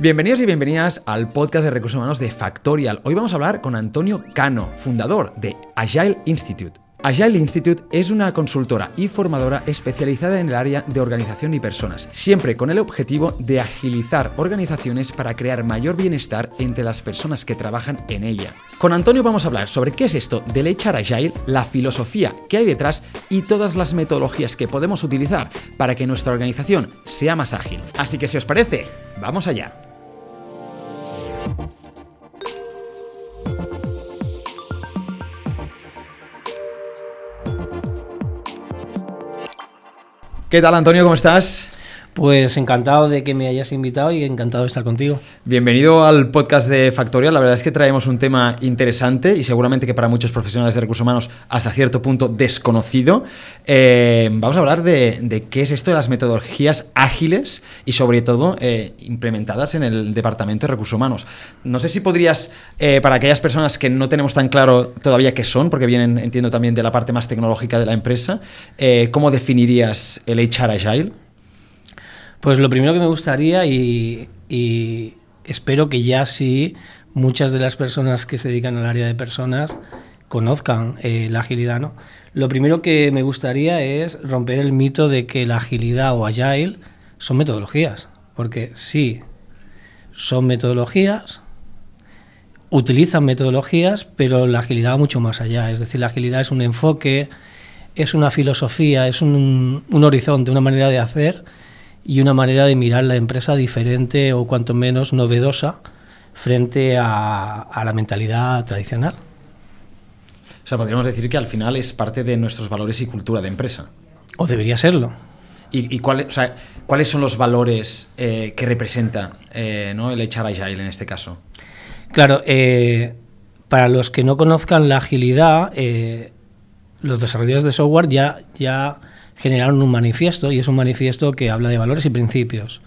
Bienvenidos y bienvenidas al podcast de recursos humanos de Factorial. Hoy vamos a hablar con Antonio Cano, fundador de Agile Institute. Agile Institute es una consultora y formadora especializada en el área de organización y personas, siempre con el objetivo de agilizar organizaciones para crear mayor bienestar entre las personas que trabajan en ella. Con Antonio vamos a hablar sobre qué es esto del HR Agile, la filosofía que hay detrás y todas las metodologías que podemos utilizar para que nuestra organización sea más ágil. Así que si os parece, vamos allá. ¿Qué tal Antonio? ¿Cómo estás? Pues encantado de que me hayas invitado y encantado de estar contigo. Bienvenido al podcast de Factorial. La verdad es que traemos un tema interesante y seguramente que para muchos profesionales de recursos humanos hasta cierto punto desconocido. Eh, vamos a hablar de, qué es esto de las metodologías ágiles y sobre todo eh, implementadas en el Departamento de Recursos Humanos. No sé si podrías, eh, para aquellas personas que no tenemos tan claro todavía qué son, porque vienen, entiendo, también de la parte más tecnológica de la empresa, ¿cómo definirías el HR Agile? Pues lo primero que me gustaría y, espero que ya sí muchas de las personas que se dedican al área de personas conozcan eh, la agilidad, ¿no? Lo primero que me gustaría es romper el mito de que la agilidad o agile son metodologías, porque sí, son metodologías, utilizan metodologías, pero la agilidad va mucho más allá, es decir, la agilidad es un enfoque, es una filosofía, es un, un horizonte, una manera de hacer y una manera de mirar la empresa diferente o cuanto menos novedosa frente a, la mentalidad tradicional. O sea, podríamos decir que al final es parte de nuestros valores y cultura de empresa. O debería serlo. ¿Y, cuáles son los valores eh, que representa eh, ¿no? el HR Agile en este caso? Claro, eh, para los que no conozcan la agilidad, los desarrolladores de software ya, ya generaron un manifiesto y es un manifiesto que habla de valores y principios.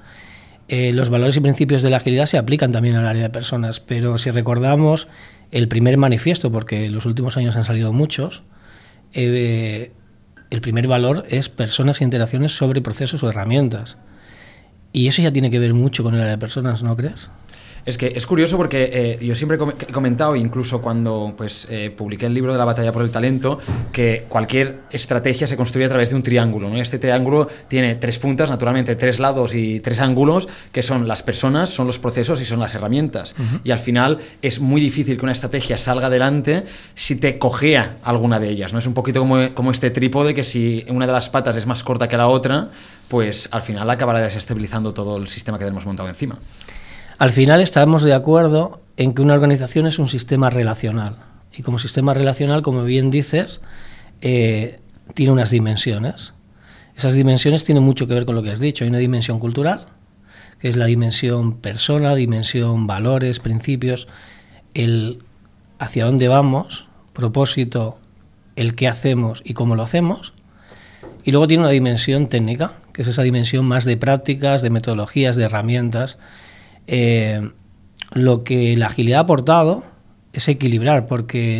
Eh, los valores y principios de la agilidad se aplican también al área de personas, pero si recordamos el primer manifiesto, porque en los últimos años han salido muchos, eh, el primer valor es personas e interacciones sobre procesos o herramientas. Y eso ya tiene que ver mucho con el área de personas, ¿no crees? Es que es curioso porque eh, yo siempre he comentado, incluso cuando pues, eh, publiqué el libro de la batalla por el talento, que cualquier estrategia se construye a través de un triángulo. ¿no? Este triángulo tiene tres puntas, naturalmente tres lados y tres ángulos, que son las personas, son los procesos y son las herramientas. Y al final es muy difícil que una estrategia salga adelante si te cojea alguna de ellas. ¿no? Es un poquito como, como este trípode que si una de las patas es más corta que la otra, pues al final acabará desestabilizando todo el sistema que tenemos montado encima. Al final estamos de acuerdo en que una organización es un sistema relacional. Y como sistema relacional, como bien dices, eh, tiene unas dimensiones. Esas dimensiones tienen mucho que ver con lo que has dicho. Hay una dimensión cultural, que es la dimensión persona, dimensión valores, principios, el hacia dónde vamos, propósito, el qué hacemos y cómo lo hacemos. Y luego tiene una dimensión técnica, que es esa dimensión más de prácticas, de metodologías, de herramientas eh, lo que la agilidad ha aportado es equilibrar, porque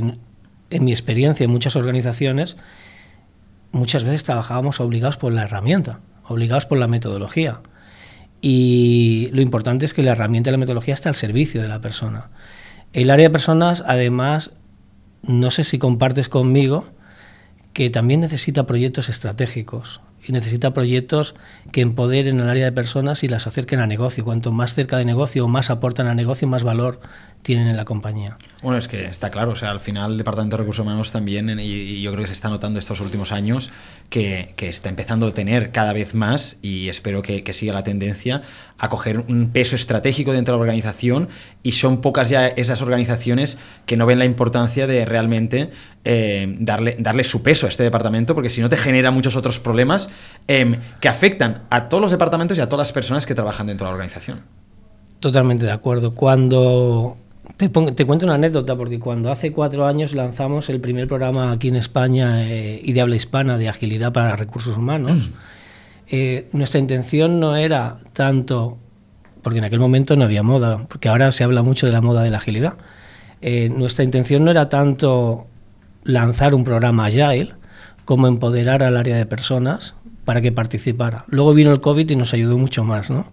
en, mi experiencia en muchas organizaciones, muchas veces trabajábamos obligados por la herramienta, obligados por la metodología. Y lo importante es que la herramienta y la metodología está al servicio de la persona. El área de personas, además, no sé si compartes conmigo, que también necesita proyectos estratégicos y necesita proyectos que empoderen el área de personas y las acerquen a negocio. Cuanto más cerca de negocio, más aportan a negocio, más valor tienen en la compañía. Bueno, es que está claro, o sea, al final el Departamento de Recursos Humanos también, y, yo creo que se está notando estos últimos años, que, está empezando a tener cada vez más, y espero que, siga la tendencia, a coger un peso estratégico dentro de la organización, y son pocas ya esas organizaciones que no ven la importancia de realmente eh, darle, darle su peso a este departamento, porque si no te genera muchos otros problemas em, que afectan a todos los departamentos y a todas las personas que trabajan dentro de la organización. Totalmente de acuerdo. Cuando te, cuento una anécdota, porque cuando hace cuatro años lanzamos el primer programa aquí en España eh, y de habla hispana de agilidad para recursos humanos, eh, nuestra intención no era tanto, porque en aquel momento no había moda, porque ahora se habla mucho de la moda de la agilidad, eh, nuestra intención no era tanto lanzar un programa agile como empoderar al área de personas para que participara. Luego vino el COVID y nos ayudó mucho más, ¿no?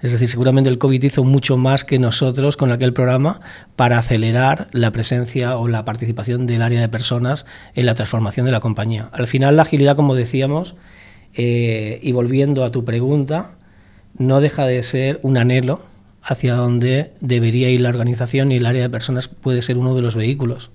Es decir, seguramente el COVID hizo mucho más que nosotros con aquel programa para acelerar la presencia o la participación del área de personas en la transformación de la compañía. Al final, la agilidad, como decíamos, eh, y volviendo a tu pregunta, no deja de ser un anhelo hacia donde debería ir la organización y el área de personas puede ser uno de los vehículos.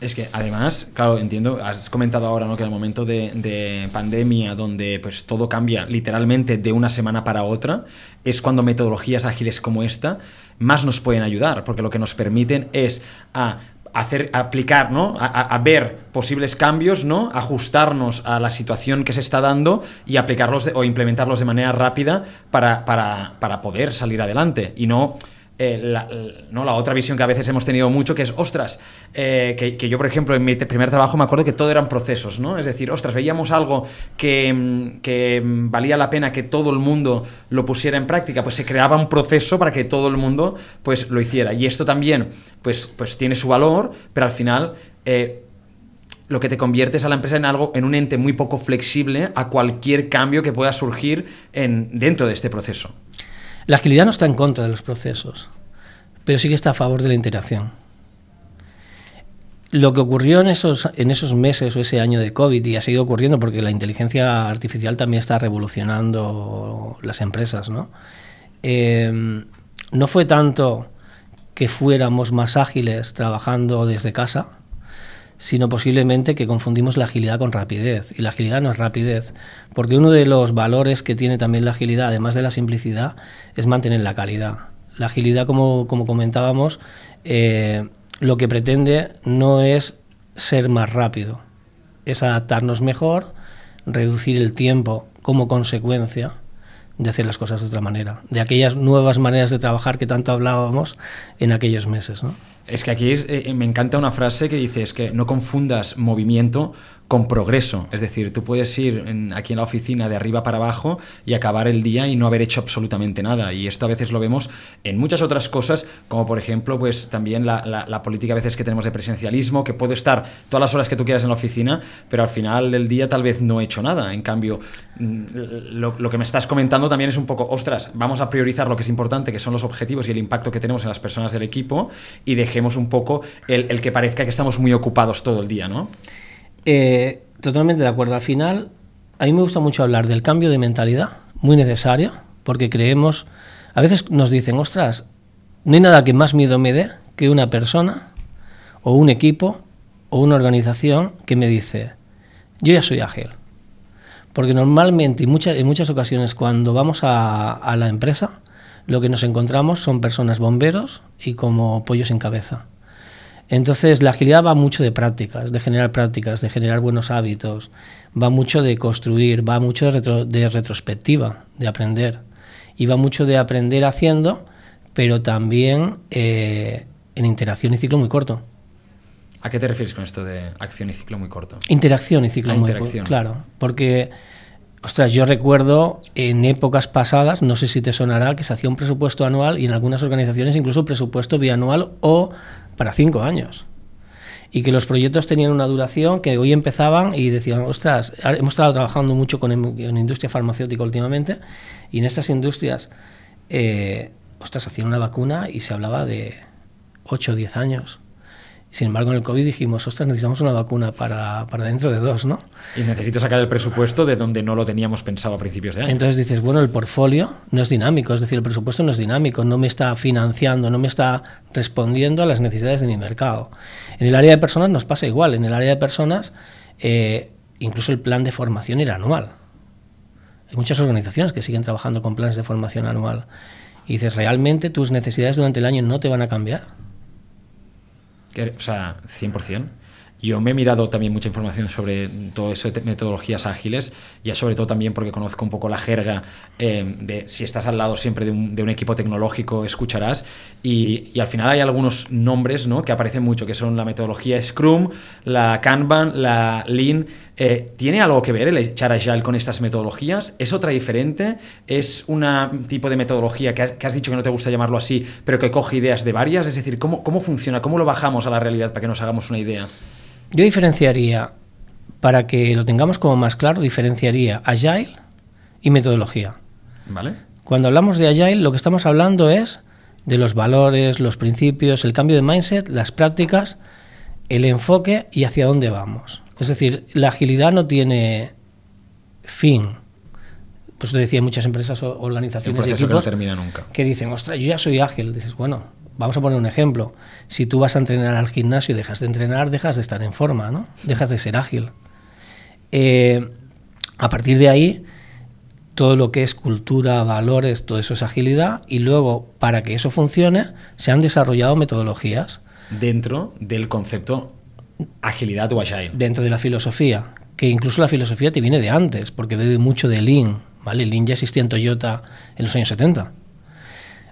Es que además, claro, entiendo, has comentado ahora ¿no? que en el momento de, pandemia, donde pues todo cambia literalmente de una semana para otra, es cuando metodologías ágiles como esta más nos pueden ayudar, porque lo que nos permiten es a hacer, aplicar, ¿no? A, ver posibles cambios, ¿no? Ajustarnos a la situación que se está dando y aplicarlos o implementarlos de manera rápida para, para, para poder salir adelante. Y no eh, la, ¿no? la otra visión que a veces hemos tenido mucho, que es, ostras, eh, que, yo, por ejemplo, en mi primer trabajo me acuerdo que todo eran procesos, ¿no? Es decir, ostras, veíamos algo que, mm, que, mm, valía la pena que todo el mundo lo pusiera en práctica, pues se creaba un proceso para que todo el mundo pues, lo hiciera. Y esto también pues, pues tiene su valor, pero al final... Eh, lo que te conviertes a la empresa en algo, en un ente muy poco flexible a cualquier cambio que pueda surgir en, dentro de este proceso. La agilidad no está en contra de los procesos, pero sí que está a favor de la interacción. Lo que ocurrió en esos, en esos meses o ese año de COVID, y ha seguido ocurriendo porque la inteligencia artificial también está revolucionando las empresas, ¿no? Eh, no fue tanto que fuéramos más ágiles trabajando desde casa, sino posiblemente que confundimos la agilidad con rapidez. Y la agilidad no es rapidez, porque uno de los valores que tiene también la agilidad, además de la simplicidad, es mantener la calidad. La agilidad, como, comentábamos, eh, lo que pretende no es ser más rápido, es adaptarnos mejor, reducir el tiempo como consecuencia de hacer las cosas de otra manera, de aquellas nuevas maneras de trabajar que tanto hablábamos en aquellos meses. Es que aquí eh, me encanta una frase que dice es que no confundas movimiento con progreso. Es decir, tú puedes ir aquí en la oficina de arriba para abajo y acabar el día y no haber hecho absolutamente nada. Y esto a veces lo vemos en muchas otras cosas, como por ejemplo, pues también la, política a veces que tenemos de presencialismo, que puedo estar todas las horas que tú quieras en la oficina, pero al final del día tal vez no he hecho nada. En cambio, mm, lo, que me estás comentando también es un poco, ostras, vamos a priorizar lo que es importante, que son los objetivos y el impacto que tenemos en las personas del equipo, y dejemos un poco el, el que parezca que estamos muy ocupados todo el día, ¿no? Eh, totalmente de acuerdo. Al final, a mí me gusta mucho hablar del cambio de mentalidad, muy necesario, porque creemos, a veces nos dicen, ostras, no hay nada que más miedo me dé que una persona o un equipo o una organización que me dice, yo ya soy ágil. Porque normalmente y en muchas ocasiones cuando vamos a, a la empresa, lo que nos encontramos son personas bomberos y como pollos en cabeza. Entonces, la agilidad va mucho de prácticas, de generar prácticas, de generar buenos hábitos, va mucho de construir, va mucho de, retrospectiva, de aprender. Y va mucho de aprender haciendo, pero también eh, en interacción y ciclo muy corto. ¿A qué te refieres con esto de acción y ciclo muy corto? Interacción y ciclo muy corto. Claro, porque, ostras, yo recuerdo en épocas pasadas, no sé si te sonará, que se hacía un presupuesto anual y en algunas organizaciones incluso presupuesto bianual o para cinco años. Y que los proyectos tenían una duración que hoy empezaban y decían, ostras, hemos estado trabajando mucho con en industria farmacéutica últimamente y en estas industrias, eh, ostras, hacían una vacuna y se hablaba de 8 o 10 años. Sin embargo, en el COVID dijimos, ostras, necesitamos una vacuna para, para, dentro de dos, ¿no? Y necesito sacar el presupuesto de donde no lo teníamos pensado a principios de año. Entonces dices, bueno, el portfolio no es dinámico, es decir, el presupuesto no es dinámico, no me está financiando, no me está respondiendo a las necesidades de mi mercado. En el área de personas nos pasa igual, en el área de personas eh, incluso el plan de formación era anual. Hay muchas organizaciones que siguen trabajando con planes de formación anual. Y dices, ¿realmente tus necesidades durante el año no te van a cambiar? O sea, 100%. Yo me he mirado también mucha información sobre todo eso de metodologías ágiles, ya sobre todo también porque conozco un poco la jerga eh, de si estás al lado siempre de un, equipo tecnológico, escucharás. Y, y, al final hay algunos nombres ¿no? que aparecen mucho, que son la metodología Scrum, la Kanban, la Lean. Eh, ¿Tiene algo que ver el echar Agile con estas metodologías? ¿Es otra diferente? ¿Es un tipo de metodología que has, dicho que no te gusta llamarlo así, pero que coge ideas de varias? Es decir, ¿cómo, ¿cómo funciona? ¿Cómo lo bajamos a la realidad para que nos hagamos una idea? Yo diferenciaría, para que lo tengamos como más claro, diferenciaría Agile y metodología. ¿Vale? Cuando hablamos de Agile, lo que estamos hablando es de los valores, los principios, el cambio de mindset, las prácticas, el enfoque y hacia dónde vamos. Es decir, la agilidad no tiene fin. Pues te decía, muchas empresas o organizaciones que, no termina nunca. que dicen, ostras, yo ya soy ágil. Dices, bueno, vamos a poner un ejemplo. Si tú vas a entrenar al gimnasio y dejas de entrenar, dejas de estar en forma, ¿no? Dejas de ser ágil. Eh, a partir de ahí, todo lo que es cultura, valores, todo eso es agilidad y luego para que eso funcione se han desarrollado metodologías. Dentro del concepto agilidad o agile. Dentro de la filosofía, que incluso la filosofía te viene de antes, porque bebe mucho de Lean, ¿vale? Lean ya existía en Toyota en los años 70.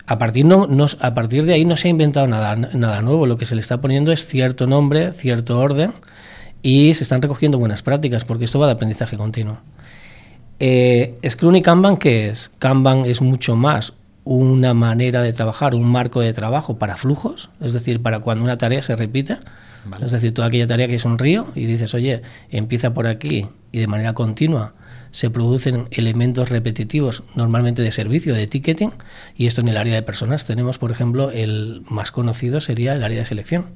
A partir, no, a partir de ahí no se ha inventado nada, nada nuevo, lo que se le está poniendo es cierto nombre, cierto orden y se están recogiendo buenas prácticas, porque esto va de aprendizaje continuo. Eh, Scrum y Kanban, ¿qué es? Kanban es mucho más una manera de trabajar, un marco de trabajo para flujos, es decir, para cuando una tarea se repite. Es decir, toda aquella tarea que es un río y dices, oye, empieza por aquí y de manera continua se producen elementos repetitivos, normalmente de servicio, de ticketing, y esto en el área de personas tenemos, por ejemplo, el más conocido sería el área de selección.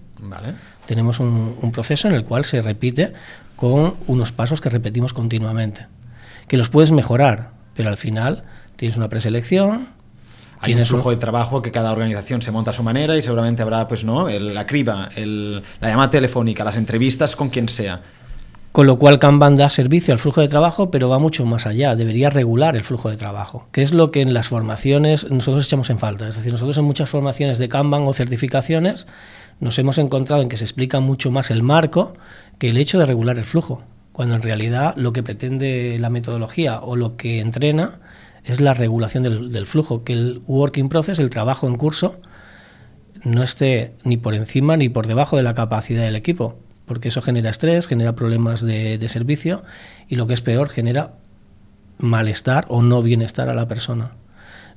Tenemos un proceso en el cual se repite con unos pasos que repetimos continuamente que los puedes mejorar, pero al final tienes una preselección. Hay un flujo de trabajo que cada organización se monta a su manera y seguramente habrá, pues no, la criba, la llamada telefónica, las entrevistas con quien sea. Con lo cual Kanban da servicio al flujo de trabajo, pero va mucho más allá, debería regular el flujo de trabajo, que es lo que en las formaciones nosotros echamos en falta. Es decir, nosotros en muchas formaciones de Kanban o certificaciones nos hemos encontrado en que se explica mucho más el marco que el hecho de regular el flujo cuando en realidad lo que pretende la metodología o lo que entrena es la regulación del, flujo, que el working process, el trabajo en curso, no esté ni por encima ni por debajo de la capacidad del equipo, porque eso genera estrés, genera problemas de, de servicio y lo que es peor, genera malestar o no bienestar a la persona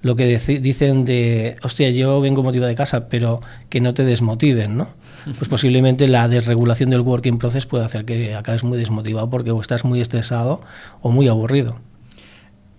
lo que dicen de, hostia, yo vengo motivado de casa, pero que no te desmotiven, ¿no? Pues posiblemente la desregulación del working process puede hacer que acabes muy desmotivado porque o estás muy estresado o muy aburrido.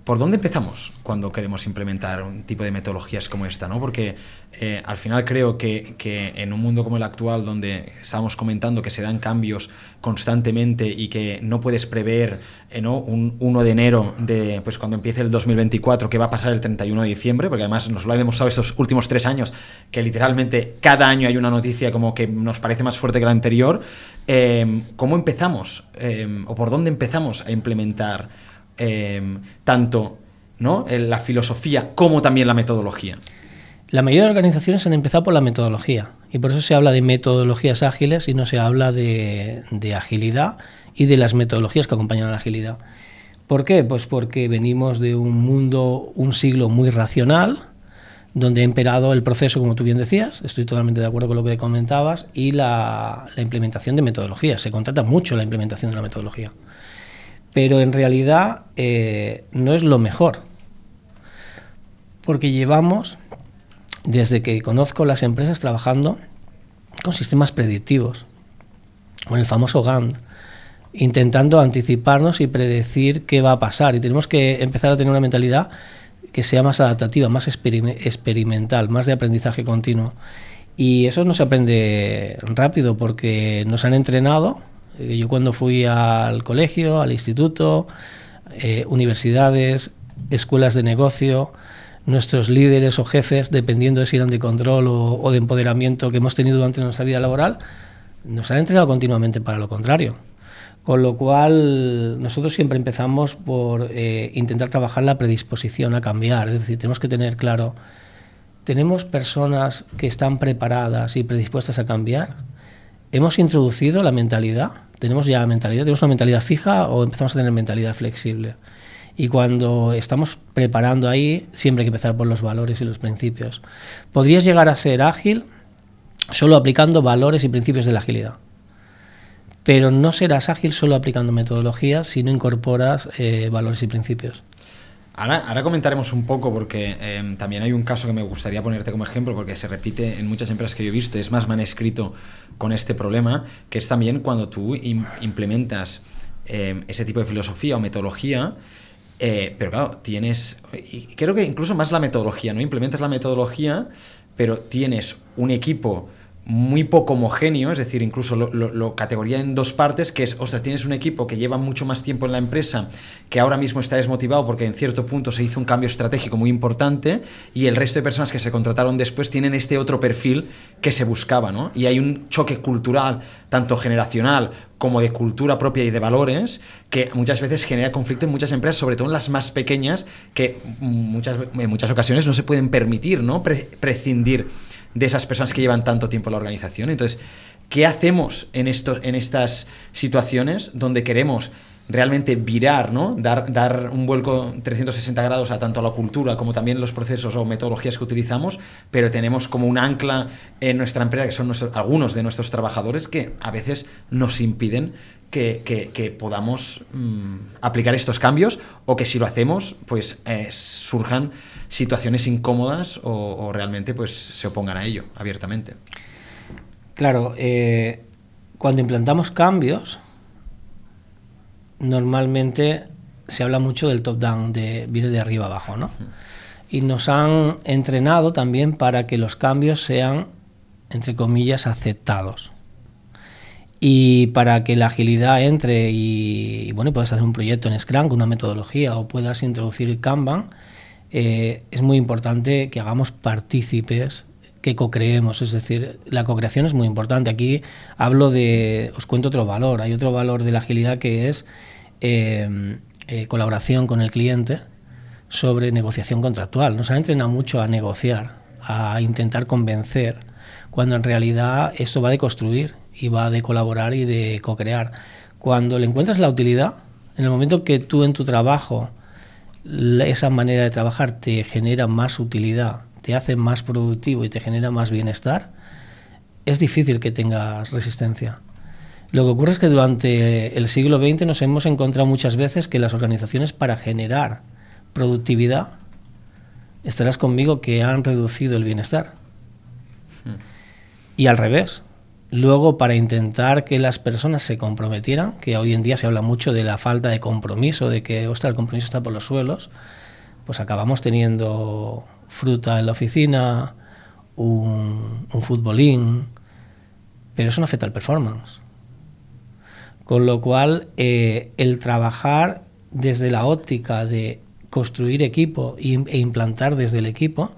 ¿Por dónde empezamos cuando queremos implementar un tipo de metodologías como esta? ¿no? Porque eh, al final creo que, en un mundo como el actual, donde estábamos comentando que se dan cambios constantemente y que no puedes prever eh, ¿no? un 1 de enero, de, pues cuando empiece el 2024, qué va a pasar el 31 de diciembre, porque además nos lo ha demostrado estos últimos tres años, que literalmente cada año hay una noticia como que nos parece más fuerte que la anterior, eh, ¿cómo empezamos o por dónde empezamos a implementar? Em, tanto ¿no? la filosofía como también la metodología? La mayoría de organizaciones han empezado por la metodología y por eso se habla de metodologías ágiles y no se habla de, agilidad y de las metodologías que acompañan a la agilidad. ¿Por qué? Pues porque venimos de un mundo, un siglo muy racional, donde ha imperado el proceso, como tú bien decías, estoy totalmente de acuerdo con lo que comentabas, y la, la implementación de metodologías. Se contrata mucho la implementación de la metodología pero en realidad eh, no es lo mejor, porque llevamos, desde que conozco las empresas, trabajando con sistemas predictivos, con el famoso Gantt, intentando anticiparnos y predecir qué va a pasar. Y tenemos que empezar a tener una mentalidad que sea más adaptativa, más experimental, más de aprendizaje continuo. Y eso no se aprende rápido porque nos han entrenado yo cuando fui al colegio, al instituto, eh, universidades, escuelas de negocio, nuestros líderes o jefes, dependiendo de si eran de control o, de empoderamiento que hemos tenido durante nuestra vida laboral, nos han entrenado continuamente para lo contrario. Con lo cual, nosotros siempre empezamos por eh, intentar trabajar la predisposición a cambiar. Es decir, tenemos que tener claro, ¿tenemos personas que están preparadas y predispuestas a cambiar? Hemos introducido la mentalidad, tenemos ya mentalidad, tenemos una mentalidad fija o empezamos a tener mentalidad flexible. Y cuando estamos preparando ahí, siempre hay que empezar por los valores y los principios. Podrías llegar a ser ágil solo aplicando valores y principios de la agilidad. Pero no serás ágil solo aplicando metodologías si no incorporas eh, valores y principios. Ahora, comentaremos un poco porque em, también hay un caso que me gustaría ponerte como ejemplo porque se repite en muchas empresas que yo he visto, es más, me han escrito con este problema, que es también cuando tú implementas em, ese tipo de filosofía o metodología, Eh, pero claro, tienes, creo que incluso más la metodología, ¿no? Implementas la metodología, pero tienes un equipo muy poco homogéneo, es decir, incluso lo, categoría en dos partes, que es, ostras, tienes un equipo que lleva mucho más tiempo en la empresa, que ahora mismo está desmotivado porque en cierto punto se hizo un cambio estratégico muy importante, y el resto de personas que se contrataron después tienen este otro perfil que se buscaba, ¿no? Y hay un choque cultural, tanto generacional como de cultura propia y de valores, que muchas veces genera conflicto en muchas empresas, sobre todo en las más pequeñas, que muchas, en muchas ocasiones no se pueden permitir, ¿no? prescindir de esas personas que llevan tanto tiempo en la organización. Entonces, ¿qué hacemos en, esto, en estas situaciones donde queremos realmente virar, ¿no? dar, dar un vuelco 360 grados a tanto a la cultura como también los procesos o metodologías que utilizamos, pero tenemos como un ancla en nuestra empresa, que son algunos de nuestros trabajadores, que a veces nos impiden que, podamos mm, aplicar estos cambios o que si lo hacemos, pues eh, surjan situaciones incómodas o, realmente pues se opongan a ello abiertamente. Claro, eh, cuando implantamos cambios, normalmente se habla mucho del top-down, de viene de arriba abajo, ¿no? Y nos han entrenado también para que los cambios sean, entre comillas, aceptados. Y para que la agilidad entre y, bueno, puedas hacer un proyecto en Scrum con una metodología o puedas introducir Kanban, eh, es muy importante que hagamos partícipes, que co-creemos. Es decir, la co-creación es muy importante. Aquí hablo de, os cuento otro valor. Hay otro valor de la agilidad que es eh, eh, colaboración con el cliente sobre negociación contractual. Nos ha entrenado mucho a negociar, a intentar convencer, cuando en realidad esto va de construir y va de colaborar y de co-crear. Cuando le encuentras la utilidad, en el momento que tú en tu trabajo esa manera de trabajar te genera más utilidad, te hace más productivo y te genera más bienestar, es difícil que tengas resistencia. Lo que ocurre es que durante el siglo XX nos hemos encontrado muchas veces que las organizaciones para generar productividad, estarás conmigo, que han reducido el bienestar. Hmm. Y al revés, Luego, para intentar que las personas se comprometieran, que hoy en día se habla mucho de la falta de compromiso, de que, ostras, el compromiso está por los suelos, pues acabamos teniendo fruta en la oficina, un, futbolín, pero eso no afecta al performance. Con lo cual, eh, el trabajar desde la óptica de construir equipo e implantar desde el equipo,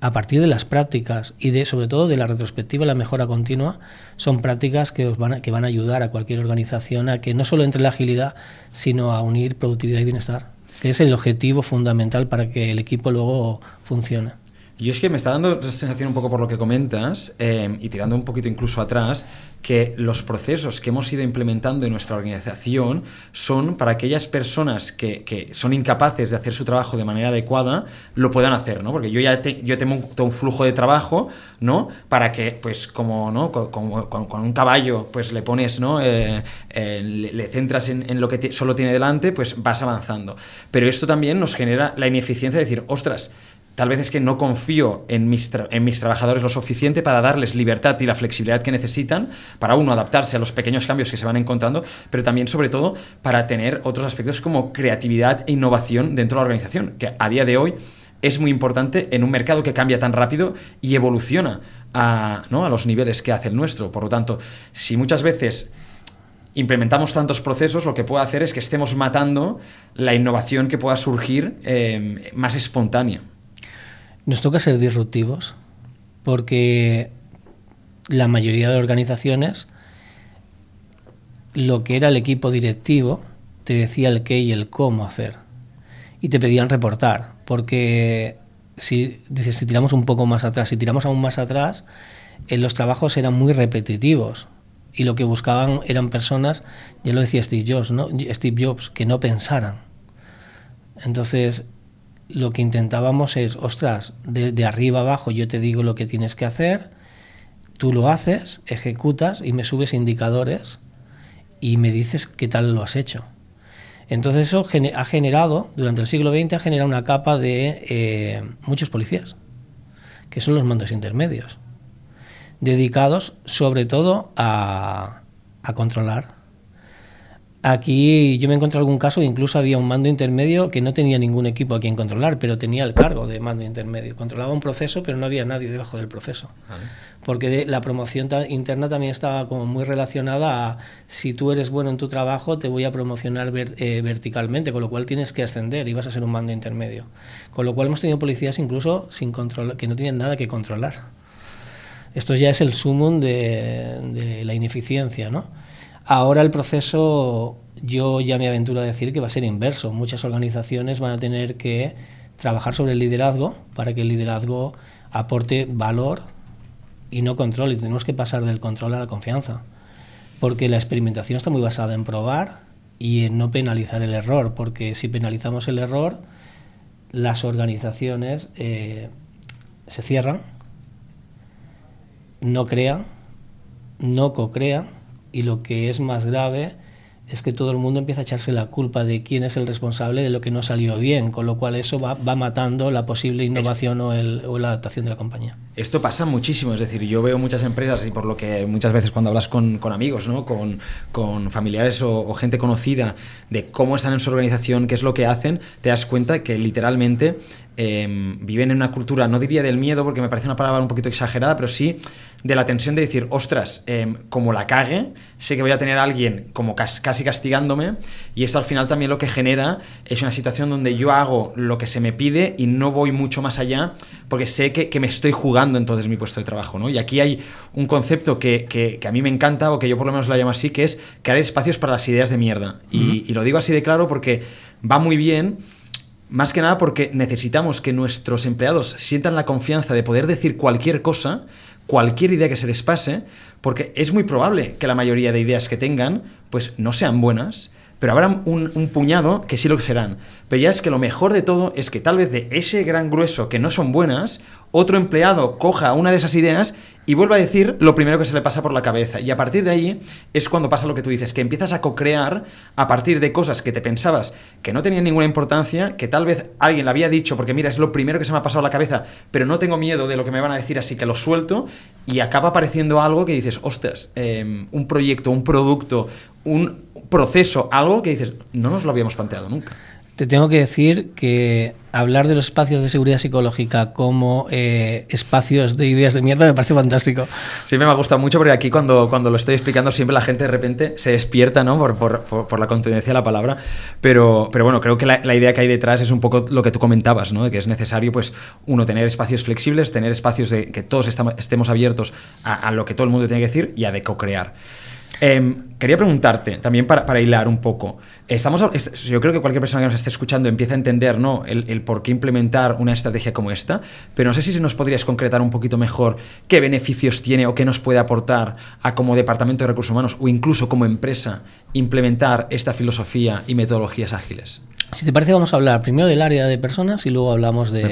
a partir de las prácticas y de sobre todo de la retrospectiva la mejora continua, son prácticas que, os van a, que van a ayudar a cualquier organización a que no solo entre la agilidad, sino a unir productividad y bienestar, que es el objetivo fundamental para que el equipo luego funcione. Y es que me está dando la sensación un poco por lo que comentas, eh, y tirando un poquito incluso atrás, que los procesos que hemos ido implementando en nuestra organización son para aquellas personas que, son incapaces de hacer su trabajo de manera adecuada, lo puedan hacer, ¿no? Porque yo ya yo tengo un, flujo de trabajo, ¿no? Para que, pues, como, ¿no? Con, un caballo, pues le pones, ¿no? Eh, eh, le, centras en, en lo que solo tiene delante, pues vas avanzando. Pero esto también nos genera la ineficiencia de decir, ostras, Tal vez es que no confío en mis, en mis trabajadores lo suficiente para darles libertad y la flexibilidad que necesitan para uno adaptarse a los pequeños cambios que se van encontrando, pero también sobre todo para tener otros aspectos como creatividad e innovación dentro de la organización, que a día de hoy es muy importante en un mercado que cambia tan rápido y evoluciona a, ¿no? a los niveles que hace el nuestro. Por lo tanto, si muchas veces implementamos tantos procesos, lo que puede hacer es que estemos matando la innovación que pueda surgir eh, más espontánea. Nos toca ser disruptivos porque la mayoría de organizaciones lo que era el equipo directivo te decía el qué y el cómo hacer y te pedían reportar porque si, si tiramos un poco más atrás, si tiramos aún más atrás, en los trabajos eran muy repetitivos y lo que buscaban eran personas, ya lo decía Steve Jobs, ¿no? Steve Jobs, que no pensaran. Entonces, lo que intentábamos es, ostras, de, arriba abajo yo te digo lo que tienes que hacer, tú lo haces, ejecutas y me subes indicadores y me dices qué tal lo has hecho. Entonces eso ha generado, durante el siglo XX, ha una capa de eh, muchos policías, que son los mandos intermedios, dedicados sobre todo a controlar, Aquí yo me encontré algún caso, incluso había un mando intermedio que no tenía ningún equipo a quien controlar, pero tenía el cargo de mando intermedio. Controlaba un proceso, pero no había nadie debajo del proceso. Porque la promoción interna también estaba como muy relacionada a si tú eres bueno en tu trabajo, te voy a promocionar eh, verticalmente, con lo cual tienes que ascender y vas a ser un mando intermedio. Con lo cual hemos tenido policías incluso sin control, que no tenían nada que controlar. Esto ya es el sumum de, de la ineficiencia, ¿no? Ahora el proceso, yo ya me aventuro a decir que va a ser inverso. Muchas organizaciones van a tener que trabajar sobre el liderazgo para que el liderazgo aporte valor y no control. Y tenemos que pasar del control a la confianza. Porque la experimentación está muy basada en probar y en no penalizar el error. Porque si penalizamos el error, las organizaciones eh, se cierran, no crean, no co-crean y lo que es más grave es que todo el mundo empieza a echarse la culpa de quién es el responsable de lo que no salió bien, con lo cual eso va, matando la posible innovación o, la adaptación de la compañía. Esto pasa muchísimo, es decir, yo veo muchas empresas y por lo que muchas veces cuando hablas con, amigos, ¿no? con, familiares o, gente conocida de cómo están en su organización, qué es lo que hacen, te das cuenta que literalmente Em, viven en una cultura, no diría del miedo, porque me parece una palabra un poquito exagerada, pero sí de la tensión de decir, ostras, em, como la cague, sé que voy a tener a alguien como casi castigándome, y esto al final también lo que genera es una situación donde yo hago lo que se me pide y no voy mucho más allá, porque sé que, me estoy jugando entonces mi puesto de trabajo. ¿no? Y aquí hay un concepto que, que, a mí me encanta, o que yo por lo menos lo llamo así, que es crear espacios para las ideas de mierda. y, y lo digo así de claro porque va muy bien más que nada porque necesitamos que nuestros empleados sientan la confianza de poder decir cualquier cosa, cualquier idea que se les pase, porque es muy probable que la mayoría de ideas que tengan pues no sean buenas, pero habrá un, puñado que sí lo serán. Pero ya es que lo mejor de todo es que tal vez de ese gran grueso que no son buenas, otro empleado coja una de esas ideas y vuelva a decir lo primero que se le pasa por la cabeza. Y a partir de ahí es cuando pasa lo que tú dices, que empiezas a co-crear a partir de cosas que te pensabas que no tenían ninguna importancia, que tal vez alguien le había dicho, porque mira, es lo primero que se me ha pasado la cabeza, pero no tengo miedo de lo que me van a decir, así que lo suelto, y acaba apareciendo algo que dices, ostras, em, un proyecto, un producto, un proceso, algo que dices, no nos lo habíamos planteado nunca. Te tengo que decir que hablar de los espacios de seguridad psicológica como eh, espacios de ideas de mierda me parece fantástico. Sí, me ha gustado mucho porque aquí cuando, cuando lo estoy explicando siempre la gente de repente se despierta ¿no? por, por, por, la contundencia de la palabra, pero, pero bueno, creo que la, la, idea que hay detrás es un poco lo que tú comentabas, ¿no? de que es necesario, pues, uno, tener espacios flexibles, tener espacios de que todos estamos, estemos abiertos a, a, lo que todo el mundo tiene que decir y a de co-crear. Em, quería preguntarte, también para, hilar un poco, estamos, yo creo que cualquier persona que nos esté escuchando empieza a entender ¿no? el, por qué implementar una estrategia como esta, pero no sé si nos podrías concretar un poquito mejor qué beneficios tiene o qué nos puede aportar a como Departamento de Recursos Humanos o incluso como empresa implementar esta filosofía y metodologías ágiles. Si te parece, vamos a hablar primero del área de personas y luego hablamos de,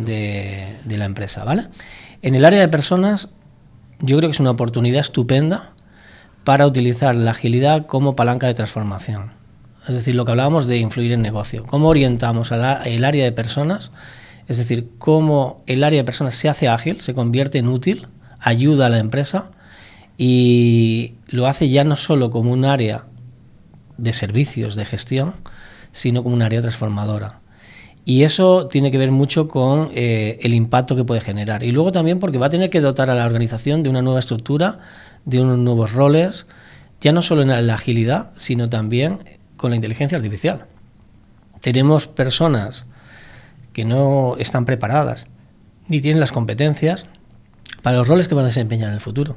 de, de la empresa, ¿vale? En el área de personas, yo creo que es una oportunidad estupenda para utilizar la agilidad como palanca de transformación. Es decir, lo que hablábamos de influir en negocio. ¿Cómo orientamos el área de personas? Es decir, cómo el área de personas se hace ágil, se convierte en útil, ayuda a la empresa y lo hace ya no solo como un área de servicios, de gestión, sino como un área transformadora. Y eso tiene que ver mucho con eh, el impacto que puede generar. Y luego también porque va a tener que dotar a la organización de una nueva estructura de unos nuevos roles, ya no solo en la agilidad, sino también con la inteligencia artificial. Tenemos personas que no están preparadas ni tienen las competencias para los roles que van a desempeñar en el futuro.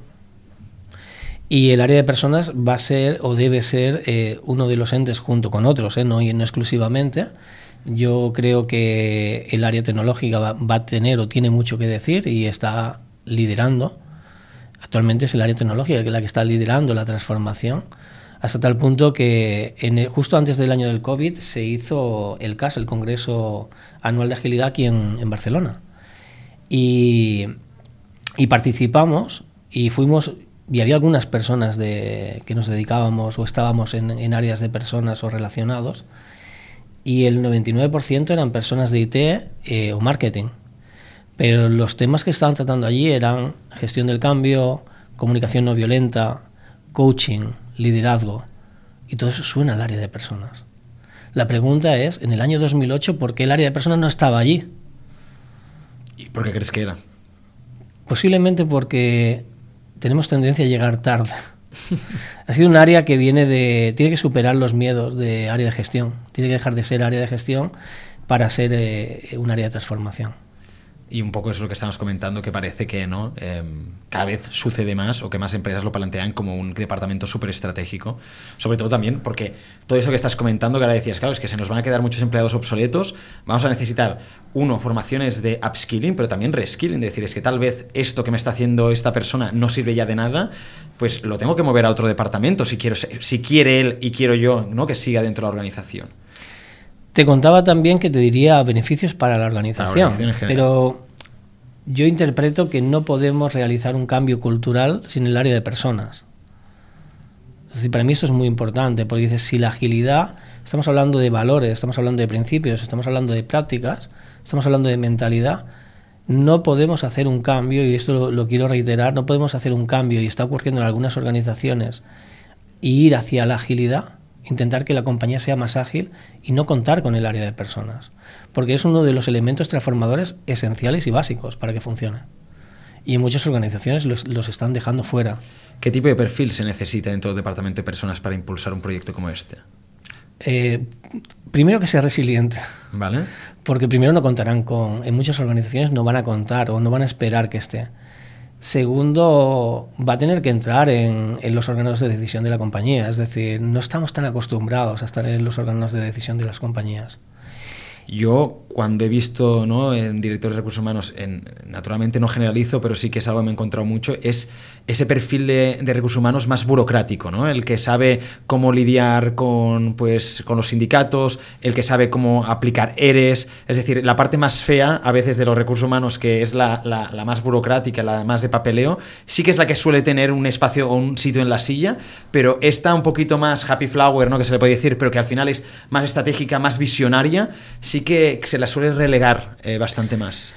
Y el área de personas va a ser o debe ser eh, uno de los entes junto con otros, ¿eh? no, no exclusivamente. Yo creo que el área tecnológica va, va, a tener o tiene mucho que decir y está liderando Actualmente es el área tecnológica la que está liderando la transformación, hasta tal punto que justo antes del año del COVID se hizo el CAS, el Congreso Anual de Agilidad, aquí en, Barcelona. Y, participamos y fuimos, y había algunas personas de, que nos dedicábamos o estábamos en, áreas de personas o relacionados, y el 99% eran personas de IT eh, o marketing. Pero los temas que estaban tratando allí eran gestión del cambio, comunicación no violenta, coaching, liderazgo. Y todo eso suena al área de personas. La pregunta es, en el año 2008, ¿por qué el área de personas no estaba allí? ¿Y por qué crees que era? Posiblemente porque tenemos tendencia a llegar tarde. ha sido un área que viene de... tiene que superar los miedos de área de gestión. Tiene que dejar de ser área de gestión para ser eh, un área de transformación. Y un poco es lo que estamos comentando, que parece que no em, cada vez sucede más o que más empresas lo plantean como un departamento súper estratégico. Sobre todo también porque todo eso que estás comentando, que ahora decías, claro, es que se nos van a quedar muchos empleados obsoletos, vamos a necesitar, uno, formaciones de upskilling, pero también reskilling, es decir, es que tal vez esto que me está haciendo esta persona no sirve ya de nada, pues lo tengo que mover a otro departamento si, quiero, si quiere él y quiero yo ¿no? que siga dentro de la organización. Te contaba también que te diría beneficios para la organización, pero yo interpreto que no podemos realizar un cambio cultural sin el área de personas. Es decir, para mí esto es muy importante, porque dices, si la agilidad, estamos hablando de valores, estamos hablando de principios, estamos hablando de prácticas, estamos hablando de mentalidad, no podemos hacer un cambio, y esto lo, lo quiero reiterar, no podemos hacer un cambio, y está ocurriendo en algunas organizaciones, y ir hacia la agilidad intentar que la compañía sea más ágil y no contar con el área de personas, porque es uno de los elementos transformadores esenciales y básicos para que funcione. Y en muchas organizaciones los, están dejando fuera. ¿Qué tipo de perfil se necesita dentro del departamento de personas para impulsar un proyecto como este? Eh, primero que sea resiliente. Vale. Porque primero no contarán con. En muchas organizaciones no van a contar o no van a esperar que esté. Segundo, va a tener que entrar en, los órganos de decisión de la compañía. Es decir, no estamos tan acostumbrados a estar en los órganos de decisión de las compañías. Yo, cuando he visto ¿no? en directores de recursos humanos, en, naturalmente no generalizo, pero sí que es algo que me he encontrado mucho, es ese perfil de, recursos humanos más burocrático, ¿no? el que sabe cómo lidiar con, pues, con los sindicatos, el que sabe cómo aplicar ERES, es decir, la parte más fea a veces de los recursos humanos, que es la, la, la más burocrática, la más de papeleo, sí que es la que suele tener un espacio o un sitio en la silla, pero esta un poquito más happy flower, ¿no? que se le puede decir, pero que al final es más estratégica, más visionaria, sí que se la suele relegar eh, bastante más.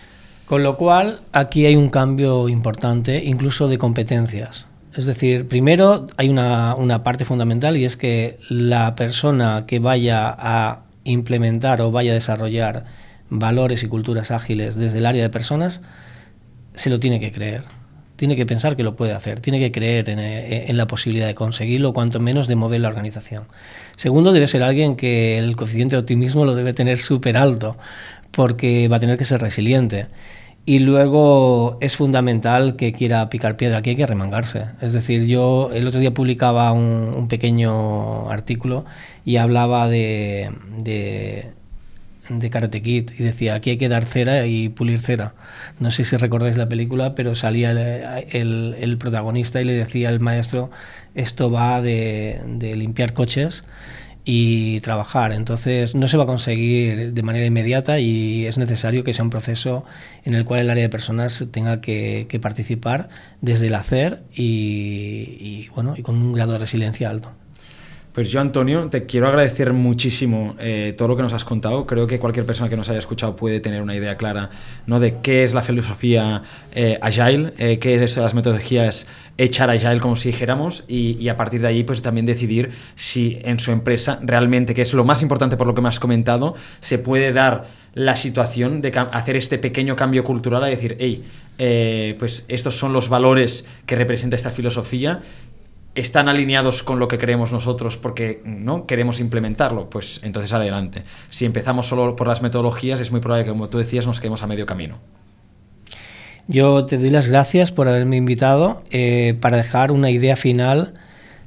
Con lo cual, aquí hay un cambio importante, incluso de competencias. Es decir, primero hay una, una, parte fundamental y es que la persona que vaya a implementar o vaya a desarrollar valores y culturas ágiles desde el área de personas, se lo tiene que creer. Tiene que pensar que lo puede hacer, tiene que creer en, eh, en la posibilidad de conseguirlo, cuanto menos de mover la organización. Segundo, debe ser alguien que el coeficiente de optimismo lo debe tener súper alto, porque va a tener que ser resiliente. Y luego es fundamental que quiera picar piedra, aquí hay que remangarse. Es decir, yo el otro día publicaba un, pequeño artículo y hablaba de, de, de, Karate Kid y decía, aquí hay que dar cera y pulir cera. No sé si recordáis la película, pero salía el, el, protagonista y le decía al maestro, esto va de, de limpiar coches y trabajar. Entonces no se va a conseguir de manera inmediata y es necesario que sea un proceso en el cual el área de personas tenga que, participar desde el hacer y, bueno y con un grado de resiliencia alto. Pues yo, Antonio, te quiero agradecer muchísimo eh, todo lo que nos has contado. Creo que cualquier persona que nos haya escuchado puede tener una idea clara ¿no? de qué es la filosofía eh, Agile, eh, qué es las metodologías echar Agile, como si dijéramos, y, a partir de ahí pues también decidir si en su empresa realmente, que es lo más importante por lo que me has comentado, se puede dar la situación de hacer este pequeño cambio cultural a decir, hey, pues estos son los valores que representa esta filosofía están alineados con lo que creemos nosotros porque no queremos implementarlo, pues entonces adelante. Si empezamos solo por las metodologías, es muy probable que, como tú decías, nos quedemos a medio camino. Yo te doy las gracias por haberme invitado eh, para dejar una idea final.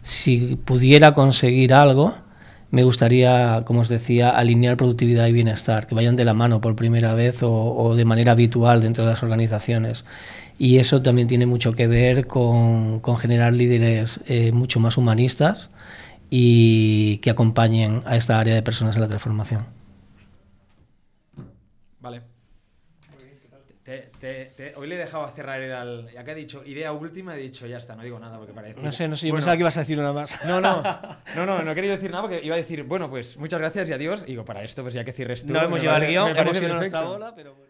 Si pudiera conseguir algo, me gustaría, como os decía, alinear productividad y bienestar, que vayan de la mano por primera vez o, o de manera habitual dentro de las organizaciones y eso también tiene mucho que ver con, con generar líderes eh, mucho más humanistas y que acompañen a esta área de personas en la transformación. Vale. hoy le he dejado cerrar el, ya que ha dicho idea última, he dicho ya está, no digo nada porque parece. No sé, no sé, yo pensaba que ibas a decir una más. No, no, no, no, no he querido decir nada porque iba a decir, bueno, pues muchas gracias y adiós. Y digo, para esto, pues ya que cierres tú. No hemos llevado el guion, hemos ido nuestra bola, pero.